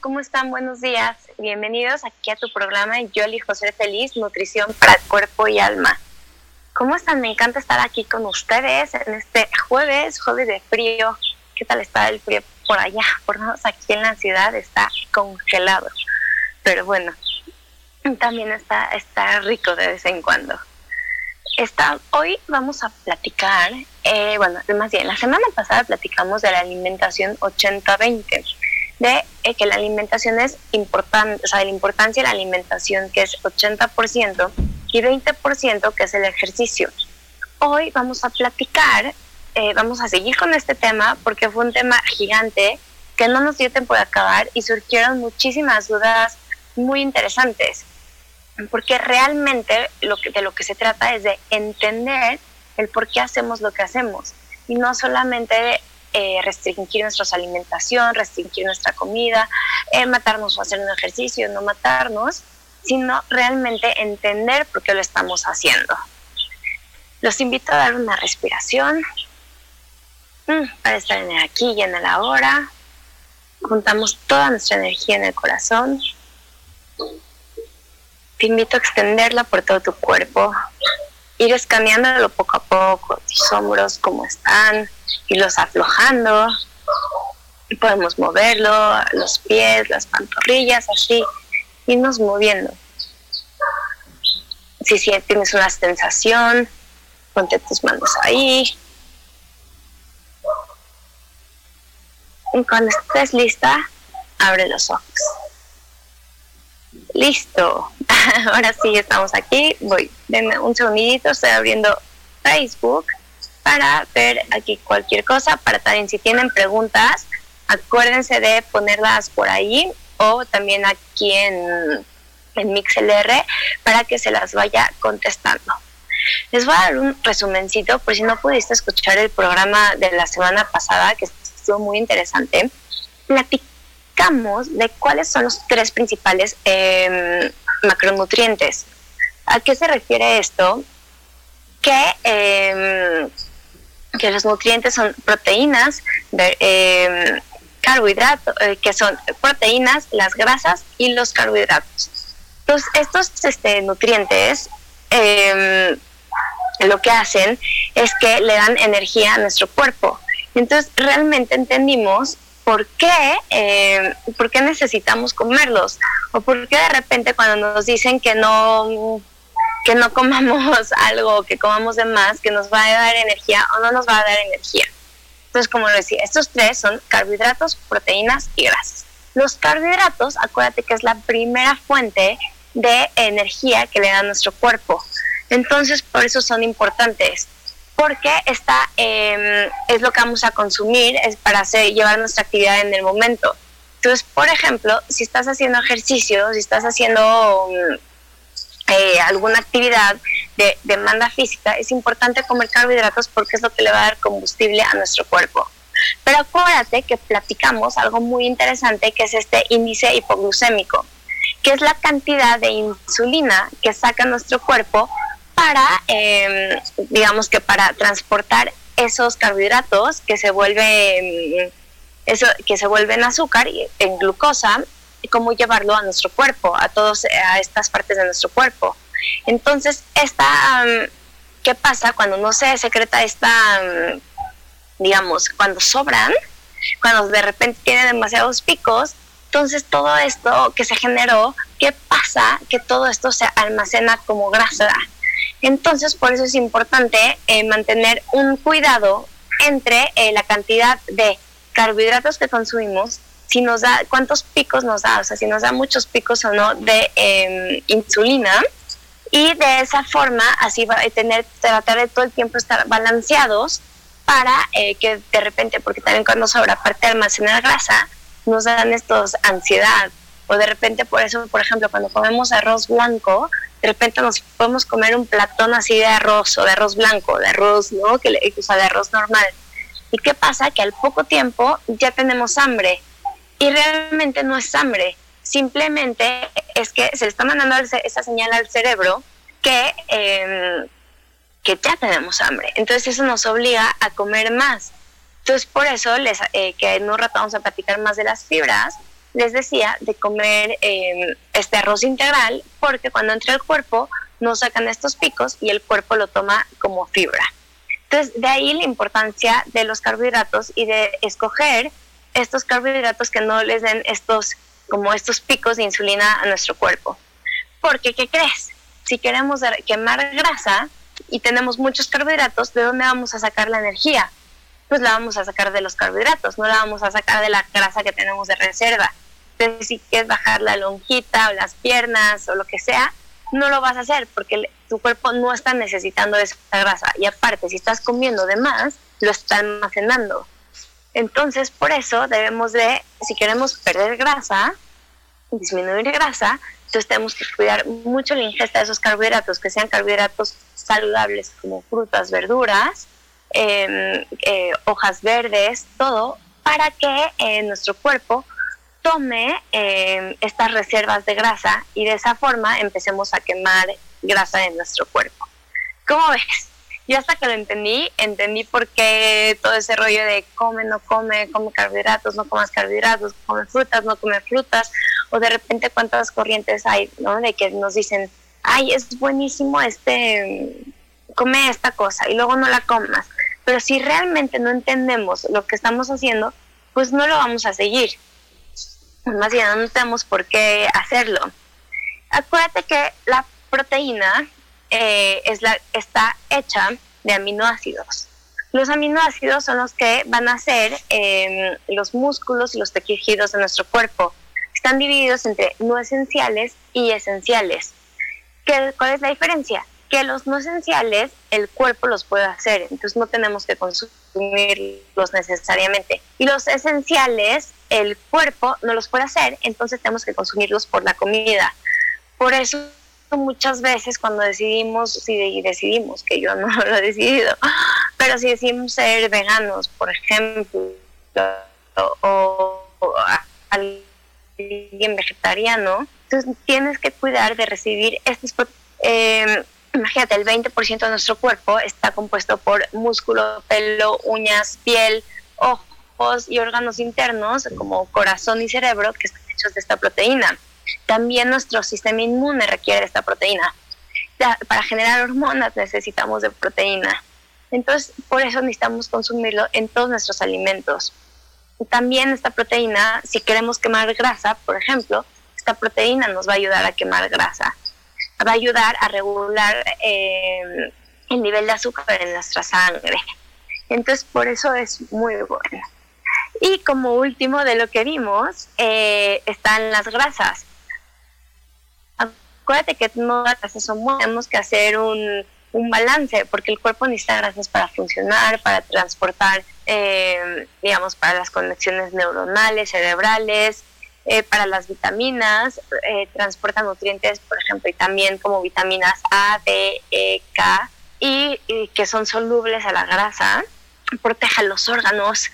¿Cómo están? Buenos días. Bienvenidos aquí a tu programa Yo elijo ser feliz, nutrición para cuerpo y alma. ¿Cómo están? Me encanta estar aquí con ustedes en este jueves, jueves de frío. ¿Qué tal está el frío por allá? Por menos aquí en la ciudad está congelado. Pero bueno, también está, está rico de vez en cuando. Está, hoy vamos a platicar, eh, bueno, más bien, la semana pasada platicamos de la alimentación 80-20 de eh, que la alimentación es importante, o sea, la importancia de la alimentación que es 80% y 20% que es el ejercicio. Hoy vamos a platicar, eh, vamos a seguir con este tema porque fue un tema gigante que no nos dio tiempo de acabar y surgieron muchísimas dudas muy interesantes. Porque realmente lo que, de lo que se trata es de entender el por qué hacemos lo que hacemos y no solamente eh, restringir nuestra alimentación, restringir nuestra comida, eh, matarnos o hacer un ejercicio, no matarnos, sino realmente entender por qué lo estamos haciendo. Los invito a dar una respiración mm, para estar en el aquí y en el ahora. Juntamos toda nuestra energía en el corazón. Te invito a extenderla por todo tu cuerpo, ir escaneándolo poco a poco, tus hombros, cómo están, irlos aflojando. Y podemos moverlo, los pies, las pantorrillas, así, irnos moviendo. Si, si tienes una sensación, ponte tus manos ahí. Y cuando estés lista, abre los ojos. Listo. Ahora sí estamos aquí. Voy, denme un segundito, estoy abriendo Facebook para ver aquí cualquier cosa, para también si tienen preguntas, acuérdense de ponerlas por ahí o también aquí en, en MixLR para que se las vaya contestando. Les voy a dar un resumencito por si no pudiste escuchar el programa de la semana pasada, que estuvo muy interesante. Platicamos de cuáles son los tres principales eh, macronutrientes. ¿A qué se refiere esto? Que, em, que los nutrientes son proteínas, em, carbohidratos, eh, que son proteínas, las grasas y los carbohidratos. Entonces, estos este, nutrientes em, lo que hacen es que le dan energía a nuestro cuerpo. Entonces, realmente entendimos por qué, eh, por qué necesitamos comerlos o por qué de repente cuando nos dicen que no que no comamos algo, que comamos de más, que nos va a dar energía o no nos va a dar energía. Entonces, como lo decía, estos tres son carbohidratos, proteínas y grasas. Los carbohidratos, acuérdate que es la primera fuente de energía que le da a nuestro cuerpo. Entonces, por eso son importantes porque esta em, es lo que vamos a consumir, es para hacer, llevar nuestra actividad en el momento. Entonces, por ejemplo, si estás haciendo ejercicio, si estás haciendo mm, eh, alguna actividad, de demanda física, es importante comer carbohidratos porque es lo que le va a dar combustible a nuestro cuerpo. Pero acuérdate que platicamos algo muy interesante que es este índice hipoglucémico, que es la cantidad de insulina que saca nuestro cuerpo para, em, digamos que para transportar esos carbohidratos que se vuelven, eso, que se vuelven azúcar en glucosa, cómo llevarlo a nuestro cuerpo, a todas estas partes de nuestro cuerpo. Entonces, esta, ¿qué pasa cuando no se secreta esta digamos, cuando sobran, cuando de repente tiene demasiados picos, entonces todo esto que se generó, ¿qué pasa? Que todo esto se almacena como grasa. Entonces por eso es importante eh, mantener un cuidado entre eh, la cantidad de carbohidratos que consumimos, si nos da, cuántos picos nos da, o sea, si nos da muchos picos o no de em, insulina, y de esa forma así va a tener, tratar de todo el tiempo estar balanceados para eh, que de repente, porque también cuando sobra parte de almacenar grasa, nos dan estos ansiedad. O de repente, por eso, por ejemplo, cuando comemos arroz blanco, de repente nos podemos comer un platón así de arroz o de arroz blanco, de arroz, ¿no? Que, o sea, de arroz normal. ¿Y qué pasa? Que al poco tiempo ya tenemos hambre. Y realmente no es hambre. Simplemente es que se le está mandando esa señal al cerebro que... Eh, que ya tenemos hambre. Entonces eso nos obliga a comer más. Entonces por eso, les, eh, que en un rato vamos a platicar más de las fibras, les decía de comer em, este arroz integral, porque cuando entra el cuerpo nos sacan estos picos y el cuerpo lo toma como fibra. Entonces de ahí la importancia de los carbohidratos y de escoger estos carbohidratos que no les den estos como estos picos de insulina a nuestro cuerpo. Porque, ¿qué crees? Si queremos quemar grasa, y tenemos muchos carbohidratos, ¿de dónde vamos a sacar la energía? Pues la vamos a sacar de los carbohidratos, no la vamos a sacar de la grasa que tenemos de reserva. Entonces, si quieres bajar la lonjita o las piernas o lo que sea, no lo vas a hacer porque tu cuerpo no está necesitando esa grasa. Y aparte, si estás comiendo de más, lo está almacenando. Entonces, por eso debemos de, si queremos perder grasa, disminuir grasa, entonces tenemos que cuidar mucho la ingesta de esos carbohidratos, que sean carbohidratos saludables como frutas, verduras, em, eh, hojas verdes, todo, para que eh, nuestro cuerpo tome em, estas reservas de grasa y de esa forma empecemos a quemar grasa en nuestro cuerpo. ¿Cómo ves? Yo hasta que lo entendí, entendí por qué todo ese rollo de come, no come, come carbohidratos, no comas carbohidratos, come frutas, no come frutas, o de repente cuántas corrientes hay, ¿no? De que nos dicen, ay, es buenísimo este, come esta cosa y luego no la comas. Pero si realmente no entendemos lo que estamos haciendo, pues no lo vamos a seguir. Más bien, no tenemos por qué hacerlo. Acuérdate que la proteína eh, es la, está hecha de aminoácidos. Los aminoácidos son los que van a ser em, los músculos y los tejidos de nuestro cuerpo. Están divididos entre no esenciales y esenciales. ¿Qué, ¿Cuál es la diferencia? Que los no esenciales el cuerpo los puede hacer, entonces no tenemos que consumirlos necesariamente. Y los esenciales el cuerpo no los puede hacer, entonces tenemos que consumirlos por la comida. Por eso muchas veces cuando decidimos, si decidimos, que yo no lo he decidido, pero si decidimos ser veganos, por ejemplo, o, alguien vegetariano, entonces tienes que cuidar de recibir estos... Eh, imagínate, el 20% de nuestro cuerpo está compuesto por músculo, pelo, uñas, piel, ojos y órganos internos como corazón y cerebro que están hechos de esta proteína. También nuestro sistema inmune requiere esta proteína. Para generar hormonas necesitamos de proteína. Entonces, por eso necesitamos consumirlo en todos nuestros alimentos. También esta proteína, si queremos quemar grasa, por ejemplo, esta proteína nos va a ayudar a quemar grasa. Va a ayudar a regular eh, el nivel de azúcar en nuestra sangre. Entonces, por eso es muy bueno. Y como último de lo que vimos, eh, están las grasas acuérdate que no las grasas son buenas, tenemos que hacer un, balance, porque el cuerpo necesita grasas para funcionar, para transportar, eh, digamos, para las conexiones neuronales, cerebrales, eh, para las vitaminas, eh, transporta nutrientes, por ejemplo, y también como vitaminas A, D, E, K, y, que son solubles a la grasa, protege los órganos,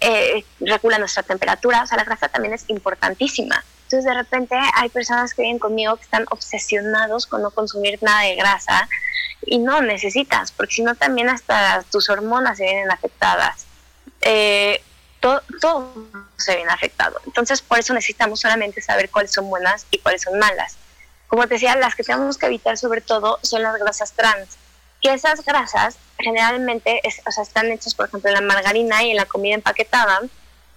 eh, regula nuestra temperatura, o sea, la grasa también es importantísima. Entonces, de repente hay personas que vienen conmigo que están obsesionados con no consumir nada de grasa y no necesitas, porque si no también hasta tus hormonas se vienen afectadas. Eh, todo, se viene afectado. Entonces, por eso necesitamos solamente saber cuáles son buenas y cuáles son malas. Como te decía, las que tenemos que evitar sobre todo son las grasas trans, que esas grasas generalmente o sea, están hechas, por ejemplo, en la margarina y en la comida empaquetada,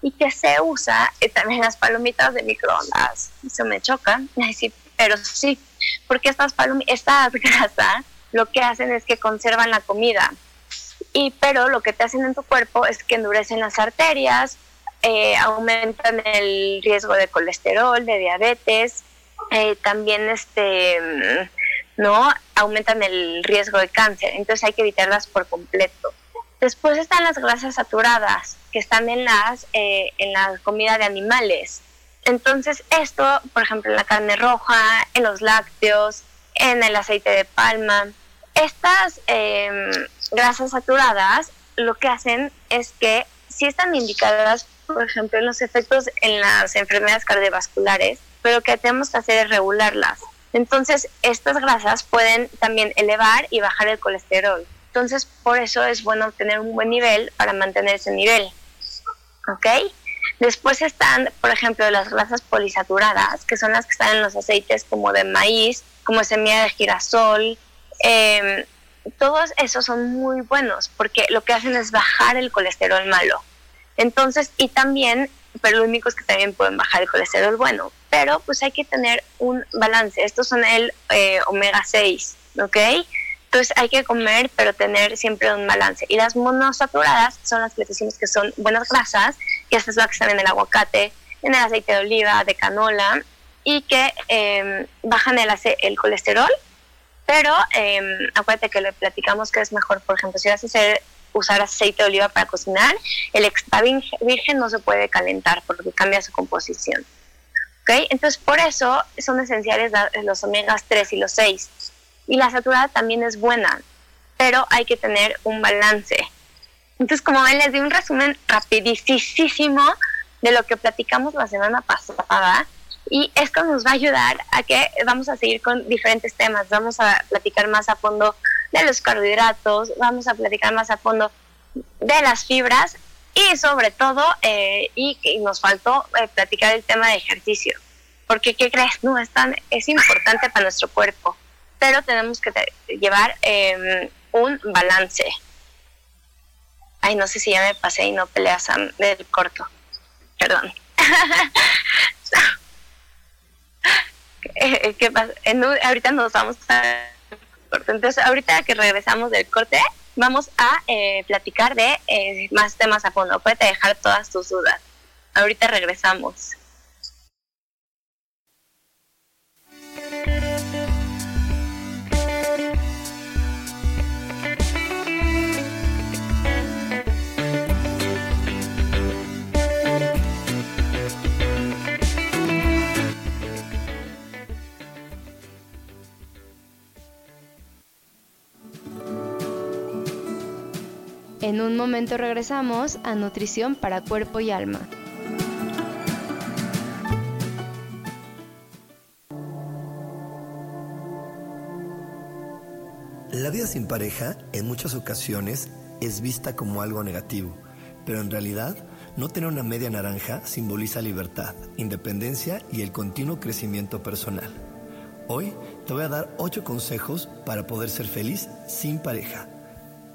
y que se usa eh, también las palomitas de microondas. Eso me choca, sí, pero sí, porque estas, estas grasas lo que hacen es que conservan la comida y pero lo que te hacen en tu cuerpo es que endurecen las arterias, eh, aumentan el riesgo de colesterol, de diabetes, eh, también este mm, no aumentan el riesgo de cáncer, entonces hay que evitarlas por completo. Después están las grasas saturadas, que están en las eh, en la comida de animales. Entonces esto, por ejemplo, en la carne roja, en los lácteos, en el aceite de palma. Estas em, grasas saturadas lo que hacen es que si están indicadas, por ejemplo, en los efectos en las enfermedades cardiovasculares, pero que tenemos que hacer es regularlas. Entonces, estas grasas pueden también elevar y bajar el colesterol. Entonces, por eso es bueno tener un buen nivel para mantener ese nivel. ¿Ok? Después están, por ejemplo, las grasas polisaturadas, que son las que están en los aceites como de maíz, como semilla de girasol, eh, todos esos son muy buenos porque lo que hacen es bajar el colesterol malo. Entonces, y también, pero lo único que también pueden bajar el colesterol bueno, pero pues hay que tener un balance. Estos son el eh, omega 6, ¿ok? Entonces hay que comer, pero tener siempre un balance. Y las monosaturadas son las que decimos que son buenas grasas, que estas son las que están en el aguacate, en el aceite de oliva, de canola, y que em, bajan el, el colesterol pero eh, acuérdate que le platicamos que es mejor, por ejemplo, si vas a usar aceite de oliva para cocinar, el extra virgen no se puede calentar porque cambia su composición. ¿Okay? Entonces, por eso son esenciales los omegas 3 y los 6. Y la saturada también es buena, pero hay que tener un balance. Entonces, como ven, les di un resumen rapidísimo de lo que platicamos la semana pasada y esto nos va a ayudar a que vamos a seguir con diferentes temas. Vamos a platicar más a fondo de los carbohidratos, vamos a platicar más a fondo de las fibras y sobre todo, eh, y, nos faltó eh, platicar el tema de ejercicio. Porque, ¿qué crees? No, es, tan, es importante para nuestro cuerpo, pero tenemos que llevar em, un balance. Ay, no sé si ya me pasé y no peleas del corto. Perdón. Eh, ¿qué pasa? ahorita nos vamos a... Entonces, ahorita que regresamos del corte, vamos a eh, platicar de eh, más temas a fondo. Puedes dejar todas tus dudas. Ahorita regresamos. En un momento regresamos a Nutrición para Cuerpo y Alma. La vida sin pareja en muchas ocasiones es vista como algo negativo, pero en realidad no tener una media naranja simboliza libertad, independencia y el continuo crecimiento personal. Hoy te voy a dar 8 consejos para poder ser feliz sin pareja.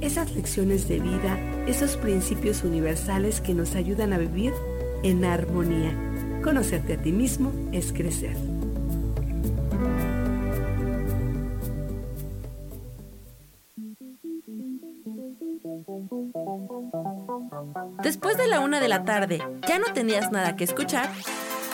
esas lecciones de vida, esos principios universales que nos ayudan a vivir en armonía. Conocerte a ti mismo es crecer. Después de la una de la tarde, ¿ya no tenías nada que escuchar?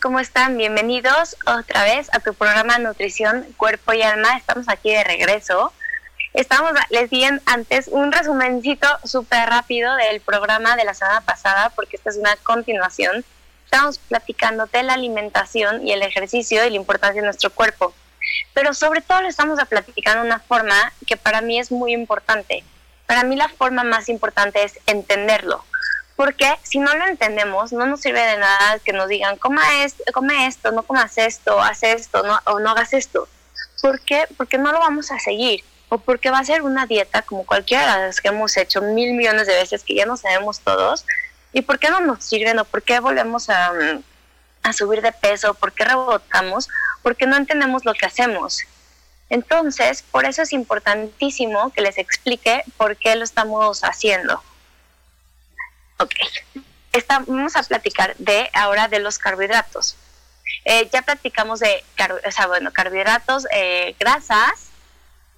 ¿Cómo están? Bienvenidos otra vez a tu programa Nutrición, Cuerpo y Alma. Estamos aquí de regreso. Estamos, les di antes un resumencito súper rápido del programa de la semana pasada, porque esta es una continuación. Estamos platicando de la alimentación y el ejercicio y la importancia de nuestro cuerpo. Pero sobre todo lo estamos platicando una forma que para mí es muy importante. Para mí la forma más importante es entenderlo porque si no lo entendemos, no nos sirve de nada que nos digan, Coma esto, come esto, no comas esto, haz esto, no, o no hagas esto. ¿Por qué? Porque no lo vamos a seguir. O porque va a ser una dieta como cualquiera de las que hemos hecho mil millones de veces, que ya no sabemos todos. ¿Y por qué no nos sirven? ¿O por qué volvemos a, a subir de peso? ¿Por qué rebotamos? Porque no entendemos lo que hacemos. Entonces, por eso es importantísimo que les explique por qué lo estamos haciendo. Ok, vamos a platicar de ahora de los carbohidratos. Eh, ya platicamos de bueno, carbohidratos, eh, grasas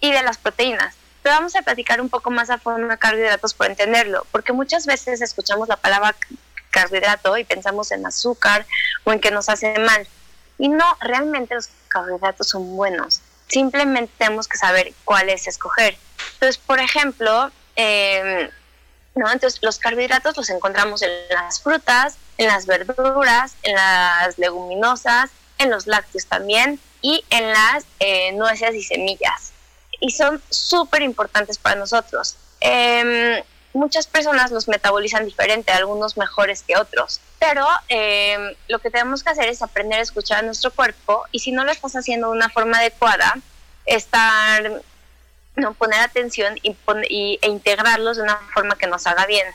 y de las proteínas. Pero vamos a platicar un poco más a fondo de carbohidratos por entenderlo, porque muchas veces escuchamos la palabra carbohidrato y pensamos en azúcar o en que nos hace mal. Y no, realmente los carbohidratos son buenos. Simplemente tenemos que saber cuáles escoger. Entonces, por ejemplo, eh, ¿no? Entonces los carbohidratos los encontramos en las frutas, en las verduras, en las leguminosas, en los lácteos también y en las eh, nueces y semillas. Y son súper importantes para nosotros. Em, muchas personas los metabolizan diferente, algunos mejores que otros. Pero em, lo que tenemos que hacer es aprender a escuchar a nuestro cuerpo y si no lo estás haciendo de una forma adecuada, estar ¿no? poner atención y, e integrarlos de una forma que nos haga bien.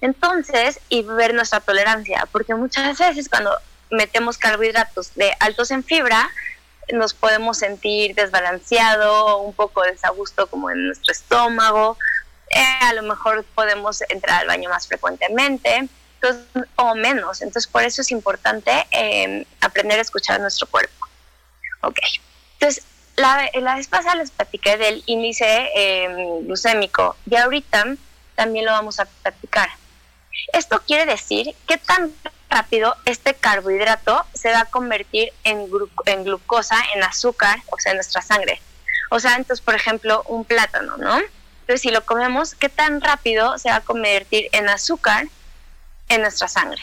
Entonces, y ver nuestra tolerancia, porque muchas veces cuando metemos carbohidratos de altos en fibra, nos podemos sentir desbalanceado, un poco desagusto como en nuestro estómago, eh, a lo mejor podemos entrar al baño más frecuentemente o menos. Entonces, por eso es importante eh, aprender a escuchar nuestro cuerpo. Ok, entonces la, la vez pasada les platiqué del índice em, glucémico y ahorita también lo vamos a platicar. Esto quiere decir qué tan rápido este carbohidrato se va a convertir en, en glucosa, en azúcar, o sea, en nuestra sangre. O sea, entonces, por ejemplo, un plátano, ¿no? Entonces, si lo comemos, ¿qué tan rápido se va a convertir en azúcar en nuestra sangre?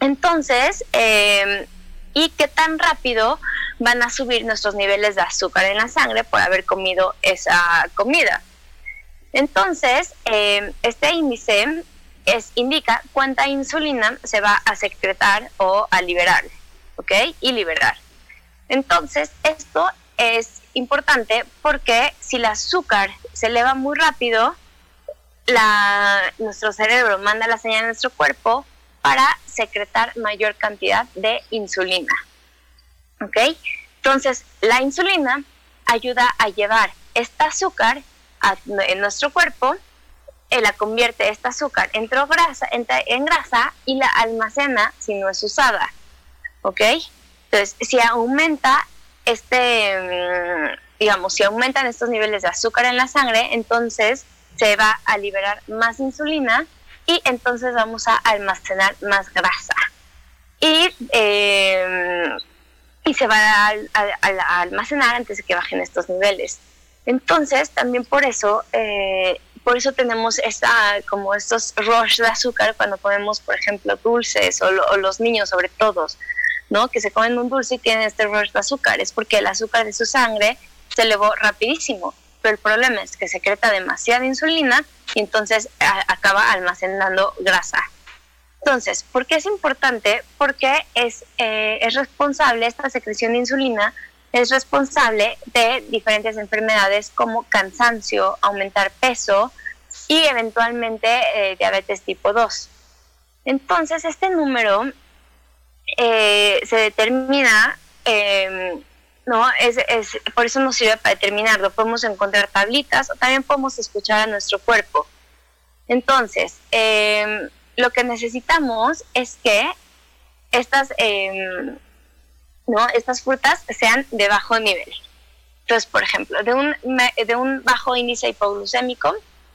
Entonces, eh, ¿y qué tan rápido van a subir nuestros niveles de azúcar en la sangre por haber comido esa comida. Entonces, eh, este índice es, indica cuánta insulina se va a secretar o a liberar, ¿ok? Y liberar. Entonces, esto es importante porque si el azúcar se eleva muy rápido, nuestro cerebro manda la señal a nuestro cuerpo para secretar mayor cantidad de insulina. ¿Ok? Entonces, la insulina ayuda a llevar esta azúcar en nuestro cuerpo, eh, la convierte esta azúcar en grasa, en grasa y la almacena si no es usada. ¿Ok? Entonces, si aumenta este, mm, digamos, si aumentan estos niveles de azúcar en la sangre, entonces se va a liberar más insulina y entonces vamos a almacenar más grasa. Y, em, y se va a, almacenar antes de que bajen estos niveles. Entonces, también por eso, eh, por eso tenemos esta, como estos rush de azúcar cuando comemos, por ejemplo, dulces o, o los niños sobre todo, ¿no? Que se comen un dulce y tienen este rush de azúcar. Es porque el azúcar de su sangre se elevó rapidísimo. Pero el problema es que secreta demasiada insulina y entonces acaba almacenando grasa. Entonces, ¿por qué es importante? Porque es, eh, es responsable, esta secreción de insulina es responsable de diferentes enfermedades como cansancio, aumentar peso y eventualmente eh, diabetes tipo 2. Entonces, este número eh, se determina em, ¿no? Es, es, por eso nos sirve para determinarlo. Podemos encontrar tablitas o también podemos escuchar a nuestro cuerpo. Entonces, em, lo que necesitamos es que estas, em, ¿no? estas frutas sean de bajo nivel. Entonces, por ejemplo, de un, de un bajo índice hipoglucémico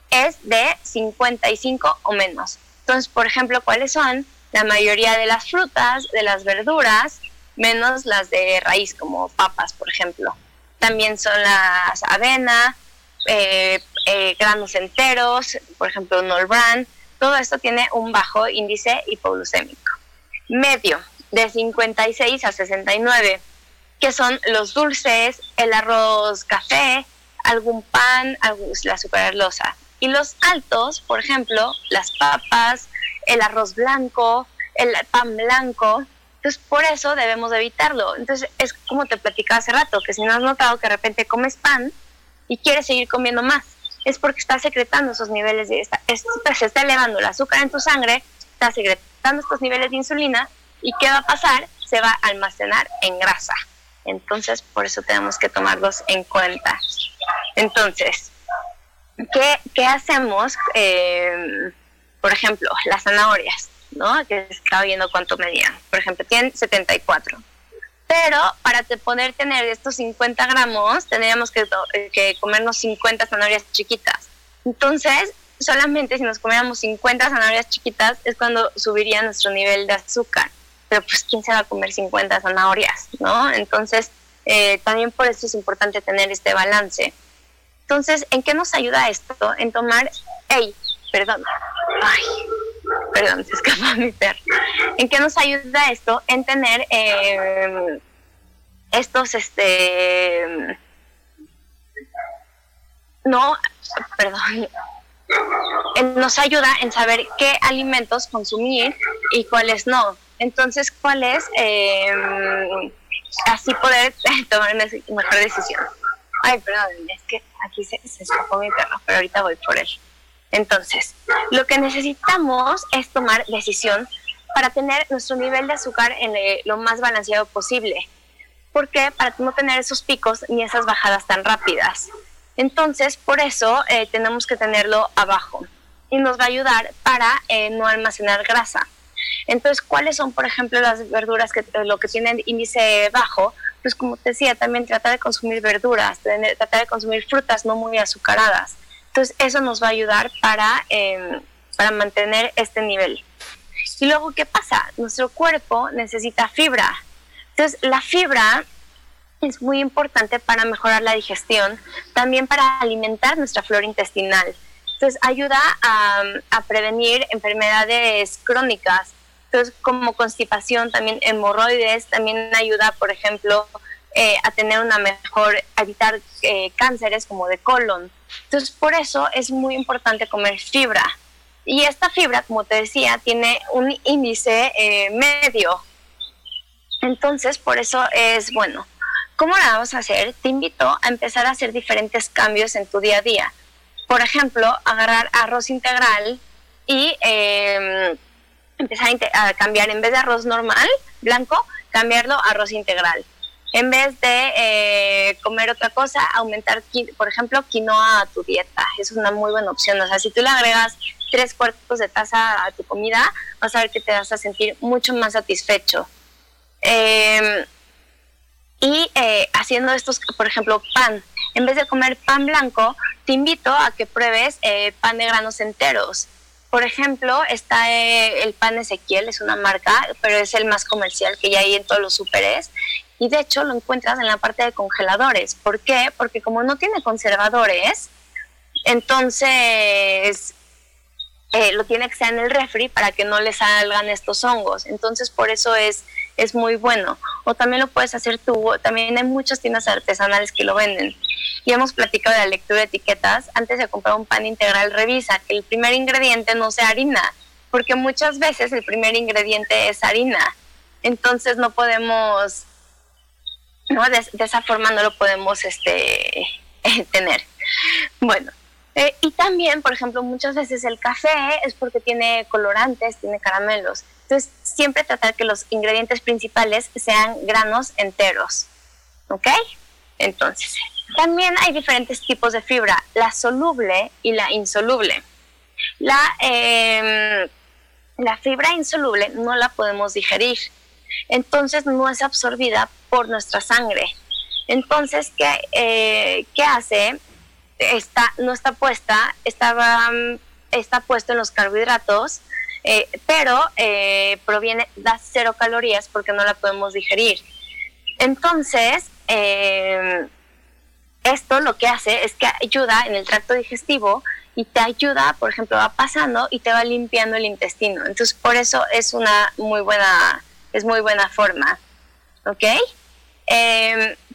es de 55 o menos. Entonces, por ejemplo, ¿cuáles son? La mayoría de las frutas, de las verduras, menos las de raíz, como papas, por ejemplo. También son las avena, eh, eh, granos enteros, por ejemplo, Nol Bran. Todo esto tiene un bajo índice hipoglucémico. Medio, de 56 a 69, que son los dulces, el arroz café, algún pan, la superarlosa. Y los altos, por ejemplo, las papas, el arroz blanco, el pan blanco, entonces, por eso debemos evitarlo. Entonces, es como te platicaba hace rato, que si no has notado que de repente comes pan y quieres seguir comiendo más, es porque estás secretando esos niveles de... Esta, se está elevando el azúcar en tu sangre, está secretando estos niveles de insulina y ¿qué va a pasar? Se va a almacenar en grasa. Entonces, por eso tenemos que tomarlos en cuenta. Entonces, ¿qué, qué hacemos? Eh, por ejemplo, las zanahorias ¿no? Que estaba viendo cuánto medían. Por ejemplo, tienen 74. Pero para poder tener estos 50 gramos, tendríamos que, que comernos 50 zanahorias chiquitas. Entonces, solamente si nos comiéramos 50 zanahorias chiquitas es cuando subiría nuestro nivel de azúcar. Pero pues, ¿quién se va a comer 50 zanahorias? ¿No? Entonces, eh, también por eso es importante tener este balance. Entonces, ¿en qué nos ayuda esto? En tomar, hey, perdón, ay, perdón, se escapó mi perro. ¿En qué nos ayuda esto? En tener eh, estos, este, no, perdón, nos ayuda en saber qué alimentos consumir y cuáles no. Entonces, cuáles, eh, así poder tomar una mejor decisión. Ay, perdón, es que aquí se, se escapó mi perro, pero ahorita voy por él. Entonces, lo que necesitamos es tomar decisión para tener nuestro nivel de azúcar en eh, lo más balanceado posible. ¿Por qué? Para no tener esos picos ni esas bajadas tan rápidas. Entonces, por eso eh, tenemos que tenerlo abajo y nos va a ayudar para eh, no almacenar grasa. Entonces, ¿cuáles son, por ejemplo, las verduras que lo que tienen índice bajo? Pues como te decía, también tratar de consumir verduras, tratar de consumir frutas no muy azucaradas. Entonces, eso nos va a ayudar para, em, para mantener este nivel. Y luego, ¿qué pasa? Nuestro cuerpo necesita fibra. Entonces, la fibra es muy importante para mejorar la digestión, también para alimentar nuestra flora intestinal. Entonces, ayuda a, a prevenir enfermedades crónicas. Entonces, como constipación, también hemorroides, también ayuda, por ejemplo, eh, a tener una mejor, a evitar eh, cánceres como de colon. Entonces, por eso es muy importante comer fibra. Y esta fibra, como te decía, tiene un índice eh, medio. Entonces, por eso es bueno. ¿Cómo la vamos a hacer? Te invito a empezar a hacer diferentes cambios en tu día a día. Por ejemplo, agarrar arroz integral y em, empezar a, cambiar en vez de arroz normal, blanco, cambiarlo a arroz integral. En vez de eh, comer otra cosa, aumentar, por ejemplo, quinoa a tu dieta. Es una muy buena opción. O sea, si tú le agregas tres cuartos de taza a tu comida, vas a ver que te vas a sentir mucho más satisfecho. Em, y eh, haciendo estos, por ejemplo, pan. En vez de comer pan blanco, te invito a que pruebes eh, pan de granos enteros. Por ejemplo, está el pan Ezequiel, es una marca, pero es el más comercial que ya hay en todos los superes. Y de hecho lo encuentras en la parte de congeladores. ¿Por qué? Porque como no tiene conservadores, entonces lo tiene que estar en el refri para que no le salgan estos hongos. Entonces por eso es es muy bueno. O también lo puedes hacer tú, también hay muchas tiendas artesanales que lo venden. Y hemos platicado de la lectura de etiquetas. Antes de comprar un pan integral, revisa que el primer ingrediente no sea harina, porque muchas veces el primer ingrediente es harina. Entonces no podemos, ¿no? De, esa forma no lo podemos este, tener. Bueno, eh, y también, por ejemplo, muchas veces el café es porque tiene colorantes, tiene caramelos. Entonces, siempre tratar que los ingredientes principales sean granos enteros. ¿Ok? Entonces, también hay diferentes tipos de fibra, la soluble y la insoluble. La, em, la fibra insoluble no la podemos digerir, entonces no es absorbida por nuestra sangre. Entonces, ¿qué, eh, ¿qué hace? Está, no está puesta, estaba, está puesto en los carbohidratos eh, pero eh, proviene, da cero calorías porque no la podemos digerir. Entonces, esto lo que hace es que ayuda en el tracto digestivo y te ayuda, por ejemplo, va pasando y te va limpiando el intestino. Entonces, por eso es una muy buena, es muy buena forma. ¿Ok?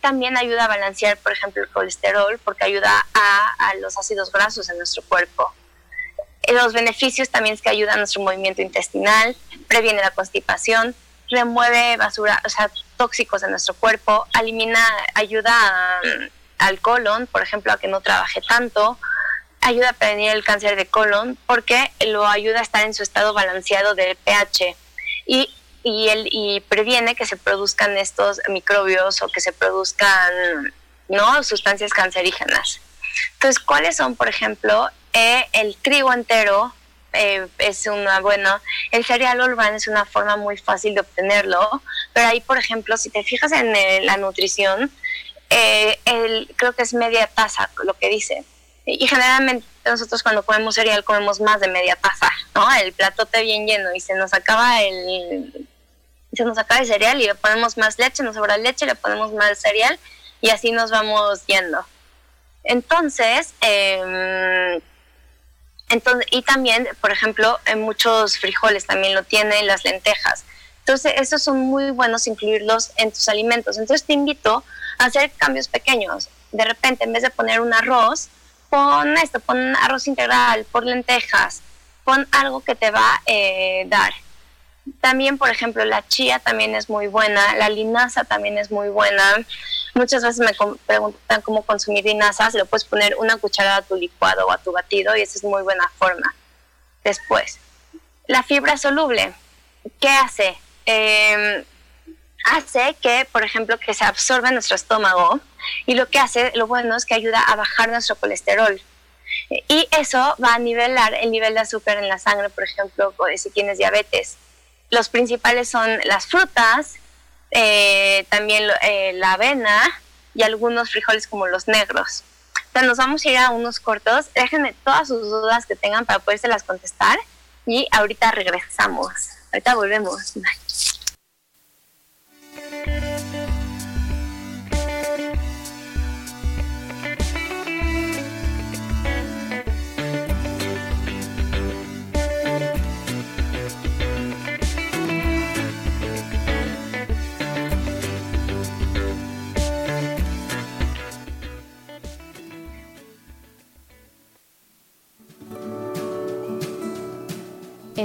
también ayuda a balancear, por ejemplo, el colesterol porque ayuda a los ácidos grasos en nuestro cuerpo. Los beneficios también es que ayuda a nuestro movimiento intestinal, previene la constipación, remueve basura, o sea, tóxicos de nuestro cuerpo, elimina, ayuda al colon, por ejemplo, a que no trabaje tanto, ayuda a prevenir el cáncer de colon porque lo ayuda a estar en su estado balanceado del pH y, y, el, y previene que se produzcan estos microbios o que se produzcan ¿no? sustancias cancerígenas. Entonces, ¿cuáles son, por ejemplo, eh, el trigo entero eh, es una buena. El cereal urbano es una forma muy fácil de obtenerlo, pero ahí, por ejemplo, si te fijas en eh, la nutrición, el, creo que es media taza lo que dice. Y generalmente nosotros cuando comemos cereal comemos más de media taza, ¿no? El platote bien lleno y se nos acaba el se nos acaba el cereal y le ponemos más leche, nos sobra leche, le ponemos más cereal y así nos vamos yendo. Entonces, eh, entonces, y también, por ejemplo, en muchos frijoles también lo tienen, las lentejas. Entonces, esos son muy buenos incluirlos en tus alimentos. Entonces, te invito a hacer cambios pequeños. De repente, en vez de poner un arroz, pon esto, pon arroz integral, pon lentejas, pon algo que te va a eh, dar. También, por ejemplo, la chía también es muy buena, la linaza también es muy buena. Muchas veces me preguntan cómo consumir linaza, se lo puedes poner una cucharada a tu licuado o a tu batido y esa es muy buena forma. Después, la fibra soluble, ¿qué hace? Em, hace que, por ejemplo, que se absorba en nuestro estómago y lo que hace, lo bueno es que ayuda a bajar nuestro colesterol. Y eso va a nivelar el nivel de azúcar en la sangre, por ejemplo, si tienes diabetes. Los principales son las frutas, eh, también eh, la avena y algunos frijoles como los negros. Entonces nos vamos a ir a unos cortos. Déjenme todas sus dudas que tengan para las contestar y ahorita regresamos. Ahorita volvemos.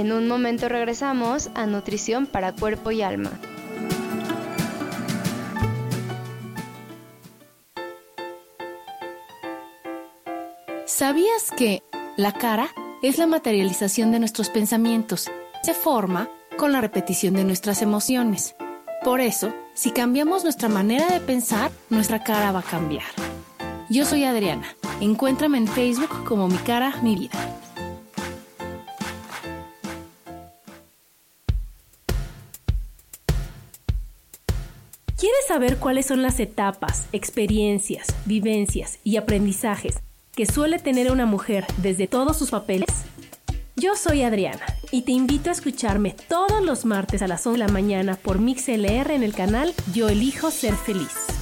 En un momento regresamos a Nutrición para Cuerpo y Alma. ¿Sabías que la cara es la materialización de nuestros pensamientos? Se forma con la repetición de nuestras emociones. Por eso, si cambiamos nuestra manera de pensar, nuestra cara va a cambiar. Yo soy Adriana. Encuéntrame en Facebook como mi cara, mi vida. Saber cuáles son las etapas, experiencias, vivencias y aprendizajes que suele tener una mujer desde todos sus papeles? Yo soy Adriana y te invito a escucharme todos los martes a las 11 de la mañana por MixLR en el canal Yo Elijo Ser Feliz.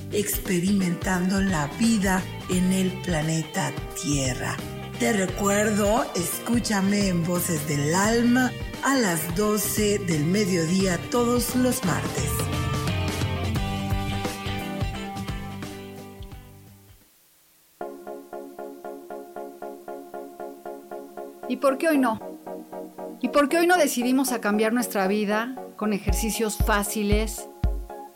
experimentando la vida en el planeta Tierra. Te recuerdo, escúchame en Voces del Alma a las 12 del mediodía todos los martes. ¿Y por qué hoy no? ¿Y por qué hoy no decidimos a cambiar nuestra vida con ejercicios fáciles,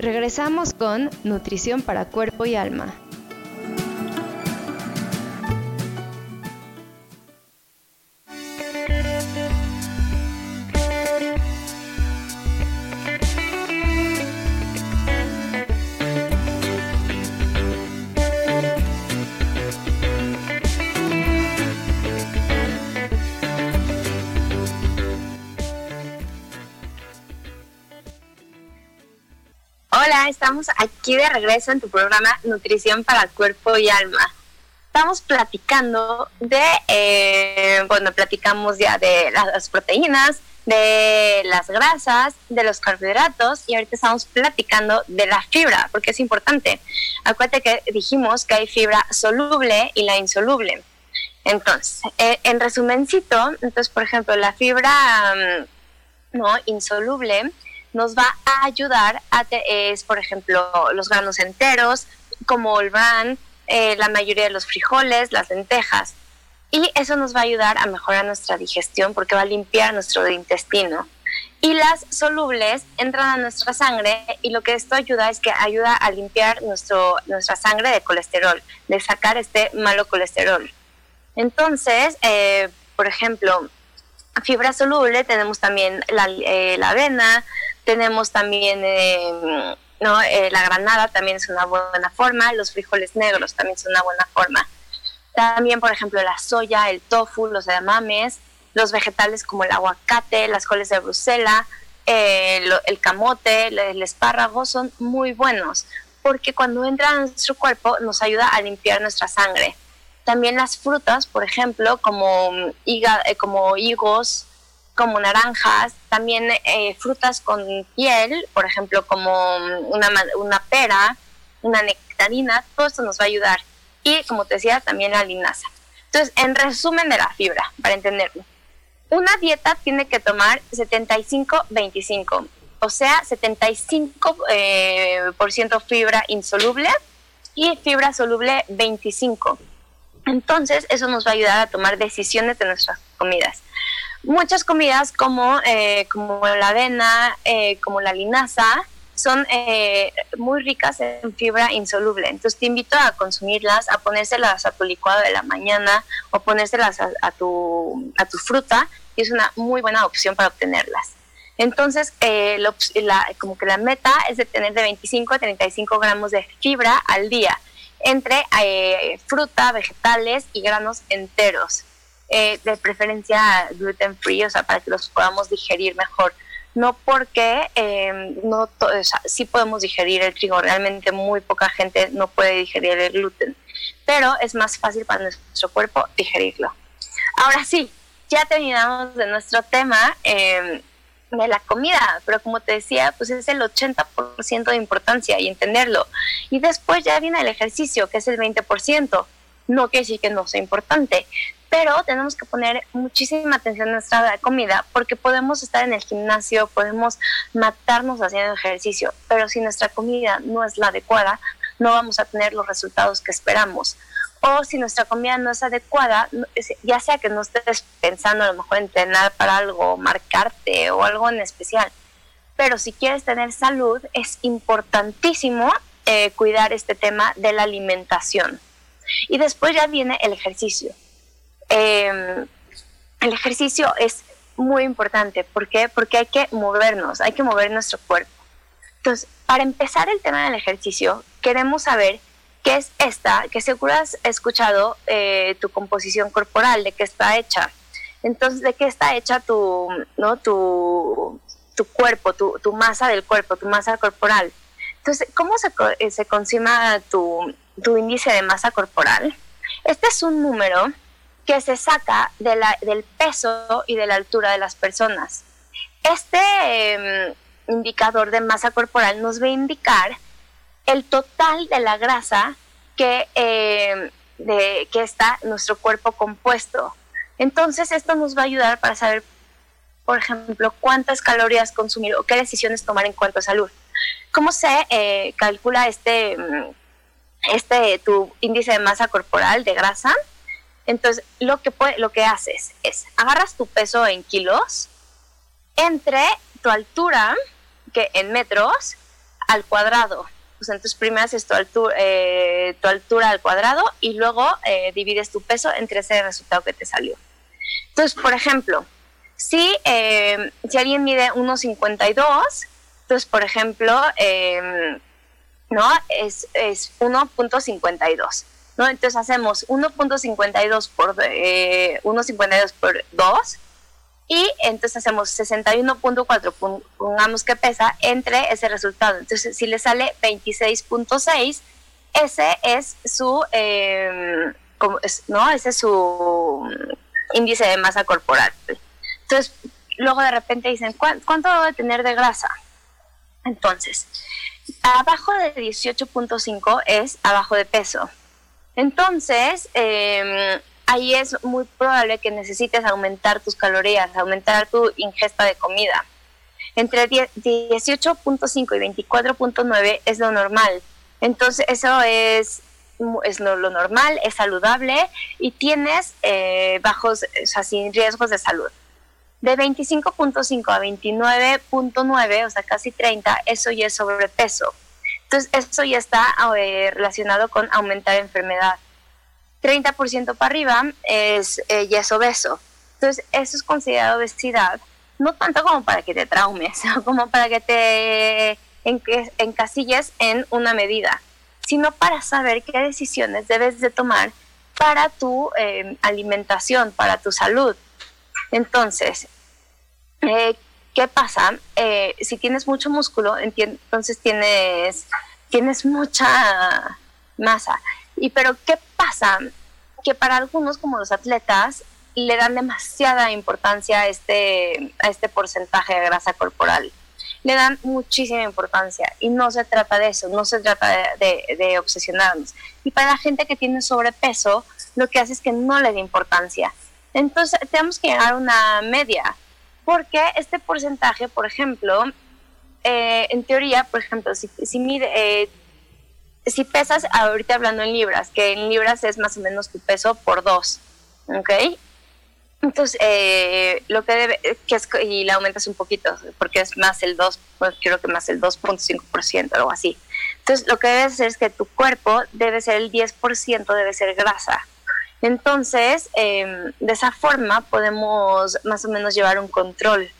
Regresamos con Nutrición para Cuerpo y Alma. Estamos aquí de regreso en tu programa Nutrición para Cuerpo y Alma. Estamos platicando de, eh, bueno, platicamos ya de las proteínas, de las grasas, de los carbohidratos y ahorita estamos platicando de la fibra, porque es importante. Acuérdate que dijimos que hay fibra soluble y la insoluble. Entonces, eh, en resumencito, entonces, por ejemplo, la fibra mm, no insoluble nos va a ayudar a, es, por ejemplo, los granos enteros, como el bran, eh, la mayoría de los frijoles, las lentejas. Y eso nos va a ayudar a mejorar nuestra digestión porque va a limpiar nuestro intestino. Y las solubles entran a nuestra sangre y lo que esto ayuda es que ayuda a limpiar nuestro, nuestra sangre de colesterol, de sacar este malo colesterol. Entonces, eh, por ejemplo, fibra soluble tenemos también la, eh, avena, tenemos también eh, ¿no? Eh, la granada, también es una buena forma. Los frijoles negros también son una buena forma. También, por ejemplo, la soya, el tofu, los edamames, los vegetales como el aguacate, las coles de Bruselas, el camote, el espárrago son muy buenos porque cuando entra a nuestro cuerpo nos ayuda a limpiar nuestra sangre. También las frutas, por ejemplo, como, higa, como higos, como naranjas, también eh, frutas con piel, por ejemplo, como una, una pera, una nectarina, todo esto nos va a ayudar. Y como te decía, también la linaza. Entonces, en resumen de la fibra, para entenderlo, una dieta tiene que tomar 75-25, o sea, 75% eh, por ciento fibra insoluble y fibra soluble 25. Entonces, eso nos va a ayudar a tomar decisiones de nuestras comidas muchas comidas como, eh, como la avena, eh, como la linaza, son eh, muy ricas en fibra insoluble. Entonces te invito a consumirlas, a ponérselas a tu licuado de la mañana o ponérselas a, tu, a tu fruta y es una muy buena opción para obtenerlas. Entonces, como que la meta es de tener de 25 a 35 gramos de fibra al día. Entre eh, fruta, vegetales y granos enteros. Eh, de preferencia gluten free, o sea, para que los podamos digerir mejor. No porque eh, no o sí podemos digerir el trigo, realmente muy poca gente no puede digerir el gluten, pero es más fácil para nuestro cuerpo digerirlo. Ahora sí, ya terminamos de nuestro tema eh, de la comida, pero como te decía, pues es el 80% de importancia y entenderlo. Y después ya viene el ejercicio, que es el 20%. No quiere decir que no sea importante, pero tenemos que poner muchísima atención a nuestra comida porque podemos estar en el gimnasio, podemos matarnos haciendo ejercicio, pero si nuestra comida no es la adecuada, no vamos a tener los resultados que esperamos. O si nuestra comida no es adecuada, ya sea que no estés pensando a lo mejor entrenar para algo, marcarte o algo en especial, pero si quieres tener salud, es importantísimo eh, cuidar este tema de la alimentación. Y después ya viene el ejercicio eh, el ejercicio es muy importante. ¿Por qué? Porque hay que movernos, hay que mover nuestro cuerpo. Entonces, para empezar el tema del ejercicio, queremos saber qué es esta, que seguro has escuchado eh, tu composición corporal, de qué está hecha. Entonces, ¿de qué está hecha tu, ¿no? tu, tu cuerpo, tu, tu, masa del cuerpo, tu masa corporal? Entonces, ¿cómo se, eh, se consuma tu, tu índice de masa corporal? Este es un número que se saca de la, del peso y de la altura de las personas. Este em, indicador de masa corporal nos va a indicar el total de la grasa que, em, de, que está nuestro cuerpo compuesto. Entonces esto nos va a ayudar para saber, por ejemplo, cuántas calorías consumir o qué decisiones tomar en cuanto a salud. ¿Cómo se eh, calcula este, em, este tu índice de masa corporal de grasa? Entonces, lo que, puede, lo que haces es, agarras tu peso en kilos entre tu altura, que en metros, al cuadrado. Pues entonces tu altura, eh, tu altura al cuadrado y luego eh, divides tu peso entre ese resultado que te salió. Entonces, por ejemplo, si, eh, si alguien mide 1,52, entonces, por ejemplo, ¿no? es, es 1.52. Entonces hacemos 1.52 por, eh, 1.52 por 2 y entonces hacemos 61.4, pongamos que pesa, entre ese resultado. Entonces si le sale 26.6, ese es su, eh, ¿no? Ese es su índice de masa corporal. Entonces, luego de repente dicen, ¿cuánto debe tener de grasa? Entonces, abajo de 18.5 es abajo de peso. Entonces, em, ahí es muy probable que necesites aumentar tus calorías, aumentar tu ingesta de comida. Entre 18.5 y 24.9 es lo normal. Entonces, eso es, es lo, normal, es saludable y tienes eh, bajos, o sea, sin riesgos de salud. De 25.5 a 29.9, o sea, casi 30, eso ya es sobrepeso. Entonces, eso ya está eh, relacionado con aumentar enfermedad. 30% para arriba es, eh, ya es obeso. Entonces, eso es considerado obesidad, no tanto como para que te traumes, como para que te encasilles en una medida, sino para saber qué decisiones debes de tomar para tu eh, alimentación, para tu salud. Entonces, eh, ¿Qué pasa? Eh, si tienes mucho músculo, entonces tienes, tienes mucha masa. Y pero ¿qué pasa? Que para algunos, como los atletas, le dan demasiada importancia a este, este porcentaje de grasa corporal. Le dan muchísima importancia y no se trata de eso, no se trata de, obsesionarnos. Y para la gente que tiene sobrepeso, lo que hace es que no le da importancia. Entonces tenemos que llegar a una media porque este porcentaje, por ejemplo, eh, en teoría, por ejemplo, si, si, eh, si pesas, ahorita hablando en libras, que en libras es más o menos tu peso por dos, ¿ok? Entonces, eh, lo que debe, es, y le aumentas un poquito, porque es más el 2, pues creo que más el 2.5%, algo así. Entonces, lo que debes hacer es que tu cuerpo debe ser el 10%, debe ser grasa. Entonces, em, de esa forma podemos más o menos llevar un control.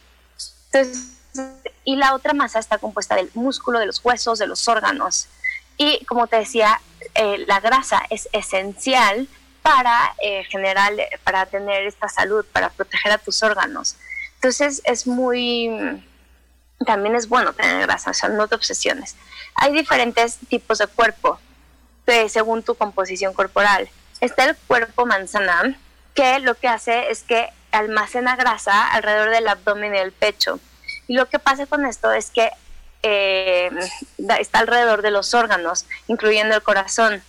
y la otra masa está compuesta del músculo, de los huesos, de los órganos. Y como te decía, eh, la grasa es esencial para eh, generar, para tener esta salud, para proteger a tus órganos. Entonces es muy, también es bueno tener grasa, o sea, no te obsesiones. Hay diferentes tipos de cuerpo según tu composición corporal. Está el cuerpo manzana, que lo que hace es que almacena grasa alrededor del abdomen y del pecho. Y lo que pasa con esto es que eh, está alrededor de los órganos, incluyendo el corazón.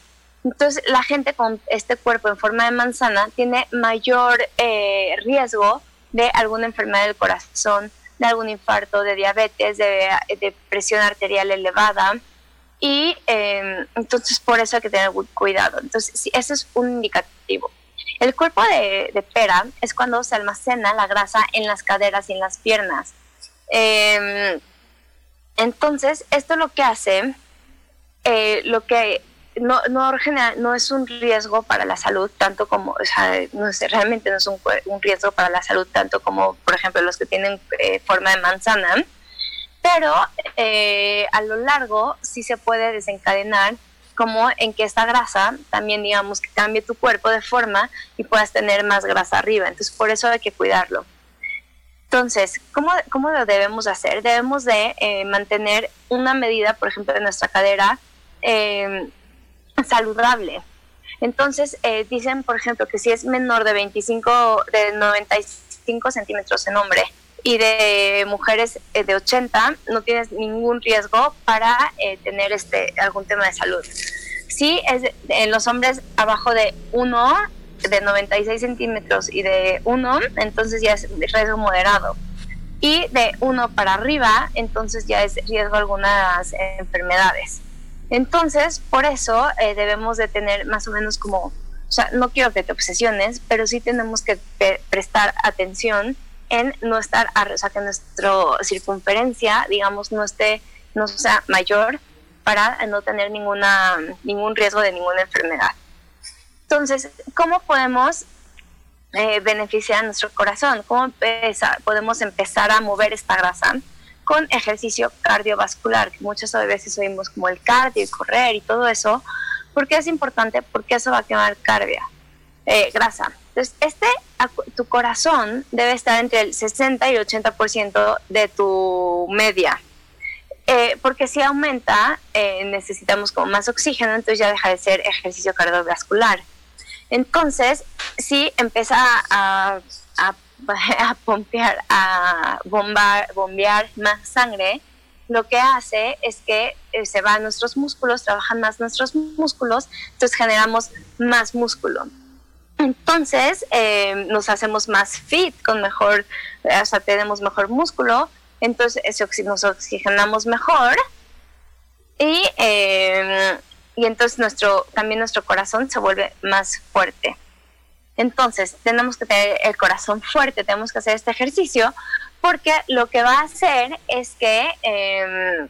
Entonces, la gente con este cuerpo en forma de manzana tiene mayor eh, riesgo de alguna enfermedad del corazón, de algún infarto, de diabetes, de, presión arterial elevada. Y em, entonces por eso hay que tener cuidado. Entonces, eso es un indicativo. El cuerpo de, pera es cuando se almacena la grasa en las caderas y en las piernas. Em, entonces, esto lo que hace, eh, lo que no, no, es un riesgo para la salud tanto como, o sea, no realmente no es un, riesgo para la salud tanto como, por ejemplo, los que tienen eh, forma de manzana, pero eh, a lo largo sí se puede desencadenar como en que esta grasa también, digamos, que cambie tu cuerpo de forma y puedas tener más grasa arriba. Entonces, por eso hay que cuidarlo. Entonces, ¿cómo, cómo lo debemos hacer? Debemos de eh, mantener una medida, por ejemplo, de nuestra cadera saludable. Entonces, eh, dicen, por ejemplo, que si es menor de 25, de 95 centímetros en hombre y de mujeres eh, de 80, no tienes ningún riesgo para eh, tener este, algún tema de salud. Si es en los hombres abajo de 1, de 96 centímetros y de 1, entonces ya es riesgo moderado. Y de 1 para arriba, entonces ya es riesgo algunas enfermedades. Entonces, por eso eh, debemos de tener más o menos como, o sea, no quiero que te obsesiones, pero sí tenemos que prestar atención en no estar, o sea, que nuestra circunferencia, digamos, no esté, no sea mayor para no tener ninguna, ningún riesgo de ninguna enfermedad. Entonces, ¿cómo podemos eh, beneficiar a nuestro corazón? ¿Cómo podemos empezar a mover esta grasa? con ejercicio cardiovascular, que muchas veces oímos como el cardio y correr y todo eso, porque es importante, porque eso va a quemar cardia, eh, grasa. Entonces, este, tu corazón debe estar entre el 60 y 80% de tu media. Eh, porque si aumenta, eh, necesitamos como más oxígeno, entonces ya deja de ser ejercicio cardiovascular. Entonces, si empieza a, a a pompear, a bombar, bombear más sangre, lo que hace es que eh, se van nuestros músculos, trabajan más nuestros músculos, entonces generamos más músculo. Entonces eh, nos hacemos más fit, con mejor, o sea, tenemos mejor músculo, entonces nos oxigenamos mejor y, eh, y entonces nuestro, también nuestro corazón se vuelve más fuerte. Entonces, tenemos que tener el corazón fuerte, tenemos que hacer este ejercicio, porque lo que va a hacer es que em,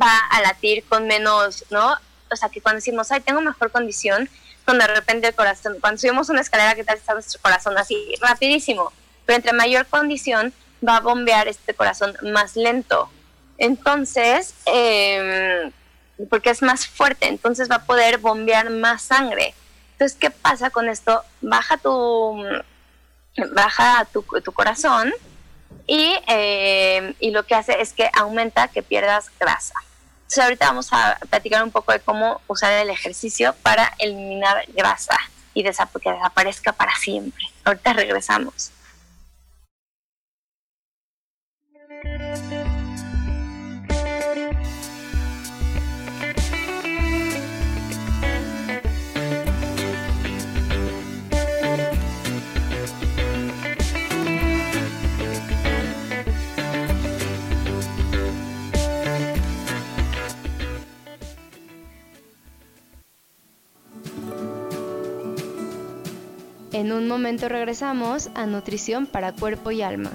va a latir con menos, ¿no? O sea, que cuando decimos, ay, tengo mejor condición, cuando de repente el corazón, cuando subimos una escalera, ¿qué tal está nuestro corazón? Así, rapidísimo. Pero entre mayor condición, va a bombear este corazón más lento. Entonces, em, porque es más fuerte, entonces va a poder bombear más sangre. Entonces, ¿qué pasa con esto? Baja tu, baja tu, corazón y, eh, y lo que hace es que aumenta que pierdas grasa. Entonces, ahorita vamos a platicar un poco de cómo usar el ejercicio para eliminar grasa y que desaparezca para siempre. Ahorita regresamos. En un momento regresamos a Nutrición para Cuerpo y Alma.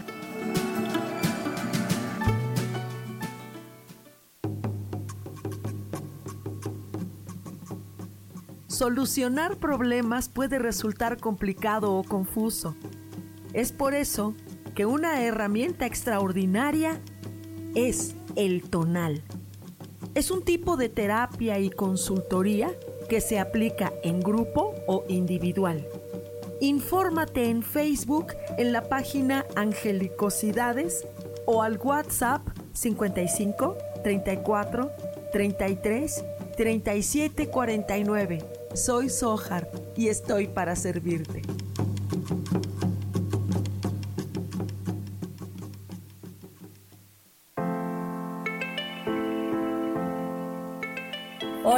Solucionar problemas puede resultar complicado o confuso. Es por eso que una herramienta extraordinaria es el tonal. Es un tipo de terapia y consultoría que se aplica en grupo o individual. Infórmate en Facebook en la página Angelicosidades o al WhatsApp 55 34 33 37 49. Soy Sohar y estoy para servirte.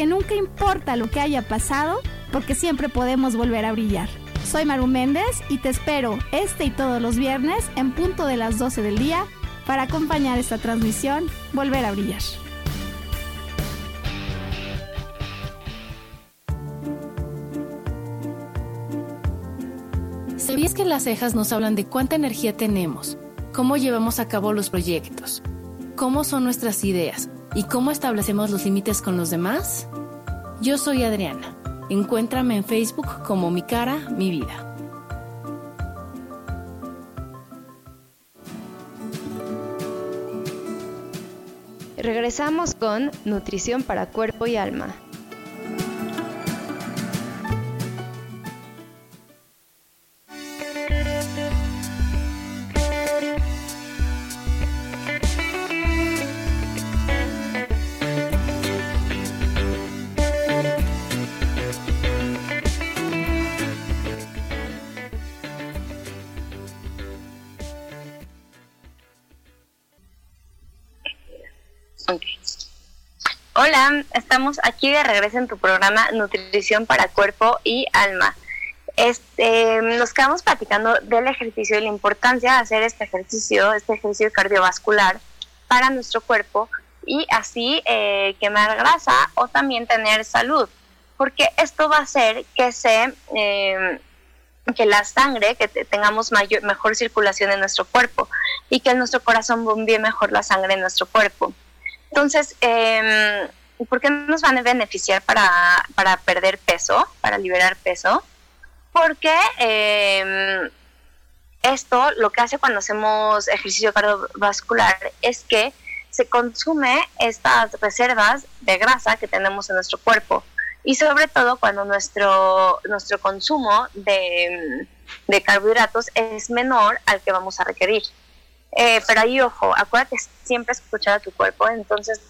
que nunca importa lo que haya pasado, porque siempre podemos volver a brillar. Soy Maru Méndez y te espero este y todos los viernes en punto de las 12 del día para acompañar esta transmisión Volver a Brillar. ¿Sabías que las cejas nos hablan de cuánta energía tenemos, cómo llevamos a cabo los proyectos, cómo son nuestras ideas, ¿Y cómo establecemos los límites con los demás? Yo soy Adriana. Encuéntrame en Facebook como mi cara, mi vida. Regresamos con Nutrición para Cuerpo y Alma. Hola, estamos aquí de regreso en tu programa Nutrición para Cuerpo y Alma. Este, nos quedamos platicando del ejercicio y la importancia de hacer este ejercicio, este ejercicio cardiovascular para nuestro cuerpo y así eh, quemar grasa o también tener salud, porque esto va a hacer que se em, que la sangre, que tengamos mayor, mejor circulación en nuestro cuerpo y que nuestro corazón bombee mejor la sangre en nuestro cuerpo. Entonces, eh, ¿por qué nos van a beneficiar para, para perder peso, para liberar peso? Porque em, esto lo que hace cuando hacemos ejercicio cardiovascular es que se consume estas reservas de grasa que tenemos en nuestro cuerpo y sobre todo cuando nuestro, nuestro consumo de, de carbohidratos es menor al que vamos a requerir. Eh, pero ahí, ojo, acuérdate siempre escuchar a tu cuerpo, entonces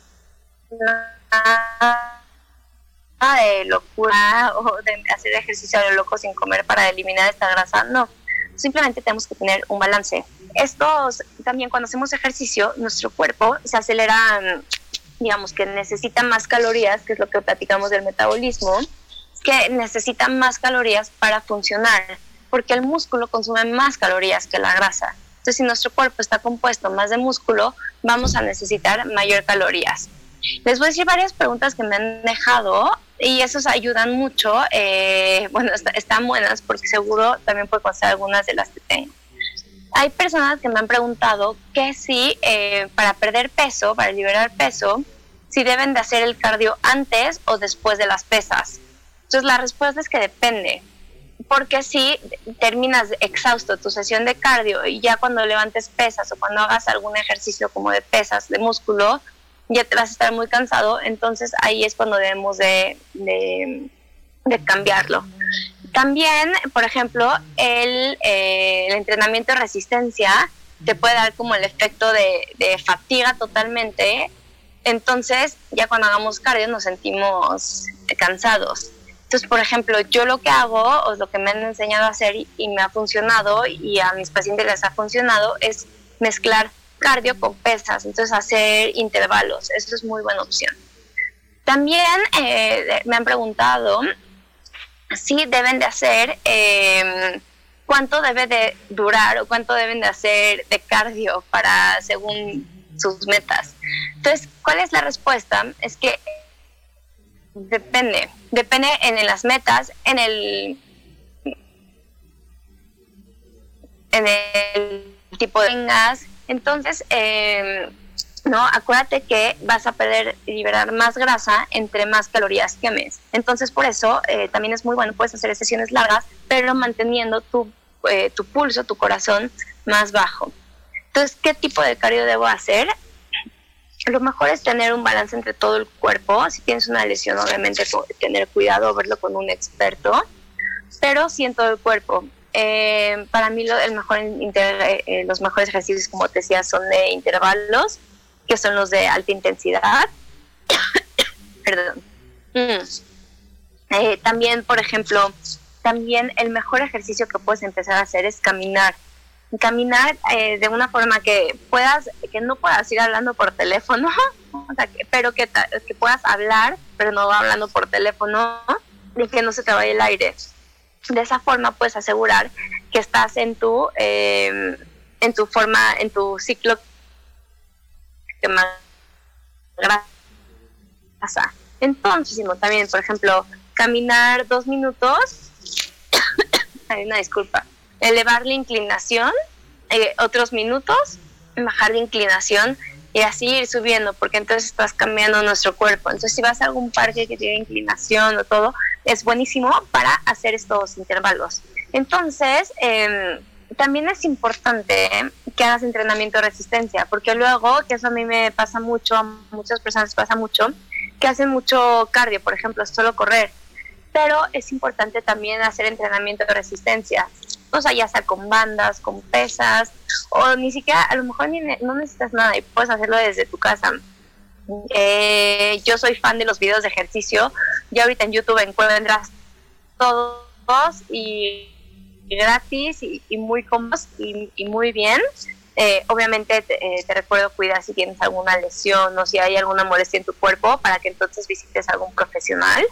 nada de locura o de hacer ejercicio a lo loco sin comer para eliminar esta grasa, no, simplemente tenemos que tener un balance. Estos, también cuando hacemos ejercicio, nuestro cuerpo se acelera, digamos que necesita más calorías, que es lo que platicamos del metabolismo, que necesita más calorías para funcionar, porque el músculo consume más calorías que la grasa. Entonces, si nuestro cuerpo está compuesto más de músculo, vamos a necesitar mayor calorías. Les voy a decir varias preguntas que me han dejado y esos ayudan mucho. Eh, bueno, están buenas porque seguro también puedo conocer algunas de las que tengo. Hay personas que me han preguntado que si eh, para perder peso, para liberar peso, si deben de hacer el cardio antes o después de las pesas. Entonces la respuesta es que depende porque si terminas exhausto tu sesión de cardio y ya cuando levantes pesas o cuando hagas algún ejercicio como de pesas, de músculo, ya te vas a estar muy cansado, entonces ahí es cuando debemos de, cambiarlo. También, por ejemplo, el, eh, entrenamiento de resistencia te puede dar como el efecto de, de fatiga totalmente. Entonces, ya cuando hagamos cardio nos sentimos cansados. Entonces, por ejemplo, yo lo que hago o lo que me han enseñado a hacer y, me ha funcionado y a mis pacientes les ha funcionado es mezclar cardio con pesas, entonces hacer intervalos, eso es muy buena opción. También eh, me han preguntado si deben de hacer, em, cuánto debe de durar o cuánto deben de hacer de cardio para según sus metas. Entonces, ¿cuál es la respuesta? Es que Depende, depende en las metas, en el en el tipo de vengas. Entonces, em, no, acuérdate que vas a perder y liberar más grasa entre más calorías quemes. Entonces, por eso eh, también es muy bueno, puedes hacer sesiones largas, pero manteniendo tu, eh, tu pulso, tu corazón más bajo. Entonces, ¿qué tipo de cardio debo hacer? lo mejor es tener un balance entre todo el cuerpo. Si tienes una lesión, obviamente tener cuidado, verlo con un experto, pero sí en todo el cuerpo. Eh, para mí lo, el mejor eh, los mejores ejercicios, como te decía, son de intervalos, que son los de alta intensidad. Perdón. Mm. Eh, también, por ejemplo, también el mejor ejercicio que puedes empezar a hacer es caminar caminar eh, de una forma que puedas, que no puedas ir hablando por teléfono, pero que, que puedas hablar, pero no hablando por teléfono, y que no se te vaya el aire. De esa forma puedes asegurar que estás en tu, em, en tu forma, en tu ciclo que más grasa. Entonces, también, por ejemplo, caminar dos minutos, hay una disculpa, elevar la inclinación, eh, otros minutos, bajar la inclinación y así ir subiendo, porque entonces estás cambiando nuestro cuerpo. Entonces, si vas a algún parque que tiene inclinación o todo, es buenísimo para hacer estos intervalos. Entonces, em, también es importante que hagas entrenamiento de resistencia, porque luego, que eso a mí me pasa mucho, a muchas personas pasa mucho, que hacen mucho cardio, por ejemplo, solo correr. Pero es importante también hacer entrenamiento de resistencia o sea, ya sea con bandas, con pesas, o ni siquiera, a lo mejor ni, no necesitas nada y puedes hacerlo desde tu casa. Eh, yo soy fan de los videos de ejercicio, ya ahorita en YouTube encuentras todos y, gratis y, muy cómodos y, y muy bien. Eh, obviamente eh, te, recuerdo cuidar si tienes alguna lesión o si hay alguna molestia en tu cuerpo para que entonces visites a algún profesional.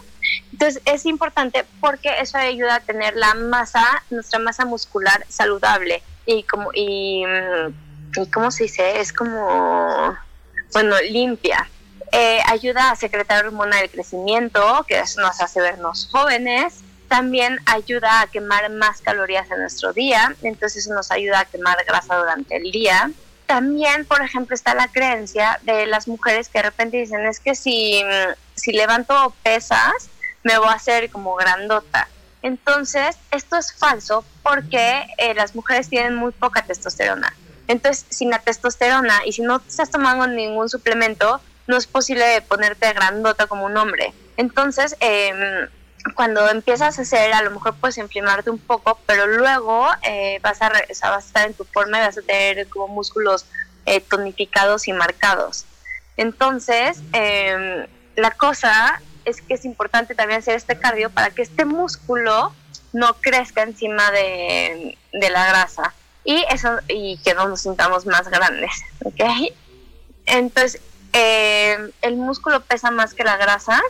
Entonces es importante porque eso ayuda a tener la masa, nuestra masa muscular saludable y como y, mm, y cómo se dice es como bueno limpia. Eh, ayuda a secretar hormona del crecimiento que eso nos hace vernos jóvenes también ayuda a quemar más calorías en nuestro día, entonces nos ayuda a quemar grasa durante el día. También, por ejemplo, está la creencia de las mujeres que de repente dicen, es que si, si levanto pesas, me voy a hacer como grandota. Entonces, esto es falso porque eh, las mujeres tienen muy poca testosterona. Entonces, sin la testosterona y si no estás tomando ningún suplemento, no es posible ponerte grandota como un hombre. Entonces, eh, cuando empiezas a hacer, a lo mejor puedes inflamarte un poco, pero luego eh, vas, a, vas a estar en tu forma y vas a tener como músculos eh, tonificados y marcados. Entonces, em, la cosa es que es importante también hacer este cardio para que este músculo no crezca encima de, de la grasa y eso y que no nos sintamos más grandes, ¿ok? Entonces, em, el músculo pesa más que la grasa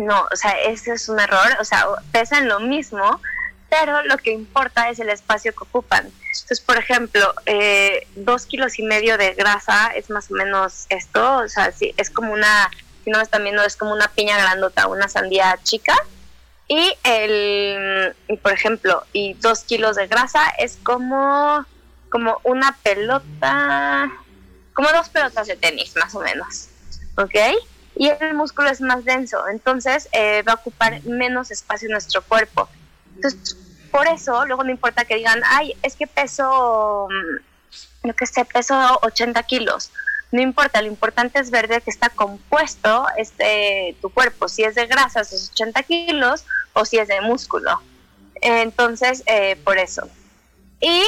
no, o sea, ese es un error, o sea, pesan lo mismo, pero lo que importa es el espacio que ocupan. Entonces, por ejemplo, eh, dos kilos y medio de grasa es más o menos esto, o sea, sí, es como una, si no me están viendo, es como una piña grandota, una sandía chica. Y, el, por ejemplo, y dos kilos de grasa es como, como una pelota, como dos pelotas de tenis, más o menos. ¿Ok? Y el músculo es más denso, entonces eh, va a ocupar menos espacio en nuestro cuerpo. Entonces, por eso, luego no importa que digan, ay, es que peso, mm, lo que sé, peso 80 kilos. No importa, lo importante es ver de qué está compuesto este, tu cuerpo, si es de grasa, esos 80 kilos, o si es de músculo. Entonces, eh, por eso. Y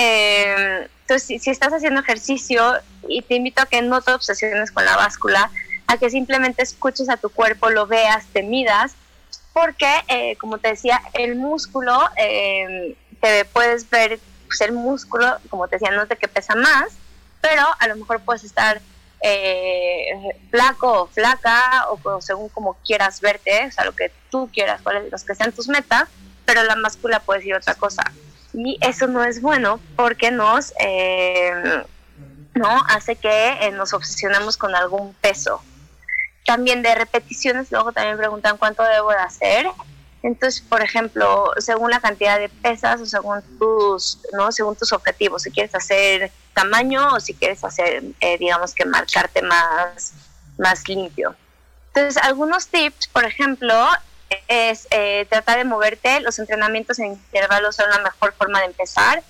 eh, Entonces, si, estás haciendo ejercicio, y te invito a que no te obsesiones con la báscula, a que simplemente escuches a tu cuerpo, lo veas, te midas, porque, eh, como te decía, el músculo, eh, te puedes ver, pues el músculo, como te decía, no sé qué pesa más, pero a lo mejor puedes estar eh, flaco o flaca, o, según como quieras verte, o sea, lo que tú quieras, cuáles los que sean tus metas, pero la máscula puede decir otra cosa. Y eso no es bueno porque nos, eh, ¿no? hace que nos obsesionemos con algún peso también de repeticiones, luego también preguntan cuánto debo de hacer. Entonces, por ejemplo, según la cantidad de pesas o según tus, ¿no? Según tus objetivos, si quieres hacer tamaño o si quieres hacer, eh, digamos que marcarte más, más limpio. Entonces, algunos tips, por ejemplo, es eh, tratar de moverte. Los entrenamientos en intervalos son la mejor forma de empezar.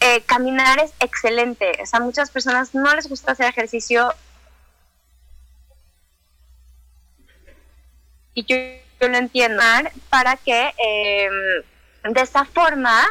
Eh, caminar es excelente. O sea, muchas personas no les gusta hacer ejercicio y yo, lo entiendo, para que em, de esa forma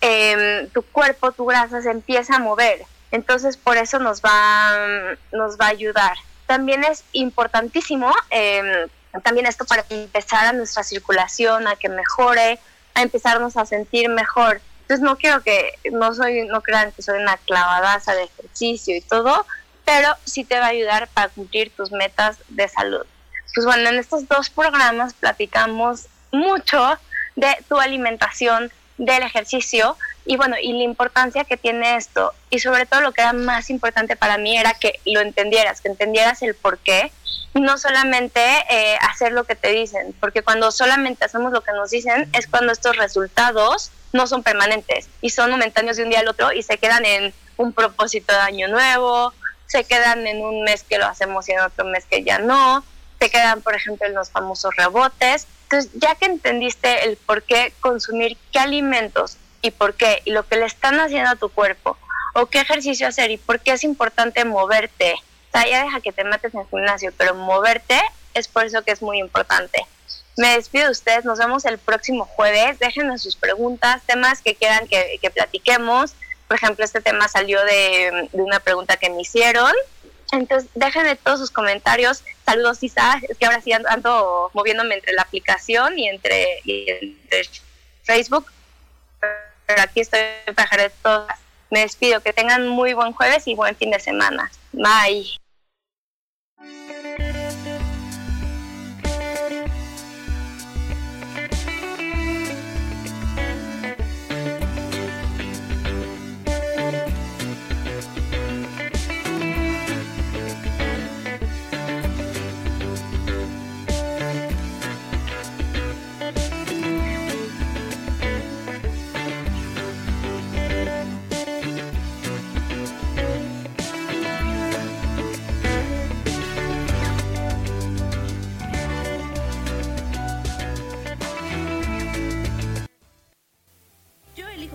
em, tu cuerpo, tu grasa se empieza a mover. Entonces por eso nos va, nos va a ayudar. También es importantísimo, em, también esto para empezar a nuestra circulación, a que mejore, a empezarnos a sentir mejor. Entonces no quiero que, no soy, no crean que soy una clavadaza de ejercicio y todo, pero sí te va a ayudar para cumplir tus metas de salud pues bueno, en estos dos programas platicamos mucho de tu alimentación, del ejercicio y bueno, y la importancia que tiene esto. Y sobre todo lo que era más importante para mí era que lo entendieras, que entendieras el por qué y no solamente eh, hacer lo que te dicen, porque cuando solamente hacemos lo que nos dicen es cuando estos resultados no son permanentes y son momentáneos de un día al otro y se quedan en un propósito de año nuevo, se quedan en un mes que lo hacemos y en otro mes que ya no, te quedan, por ejemplo, en los famosos rebotes. Entonces, ya que entendiste el por qué consumir qué alimentos y por qué, y lo que le están haciendo a tu cuerpo, o qué ejercicio hacer y por qué es importante moverte. O ya deja que te metes en el gimnasio, pero moverte es por eso que es muy importante. Me despido de ustedes, nos vemos el próximo jueves. Déjenme sus preguntas, temas que quieran que, platiquemos. Por ejemplo, este tema salió de una pregunta que me hicieron. Entonces, déjenme todos sus comentarios. Saludos, Isa. Es que ahora sí ando, moviéndome entre la aplicación y entre, Facebook. Pero aquí estoy para todas. Me despido. Que tengan muy buen jueves y buen fin de semana. Bye.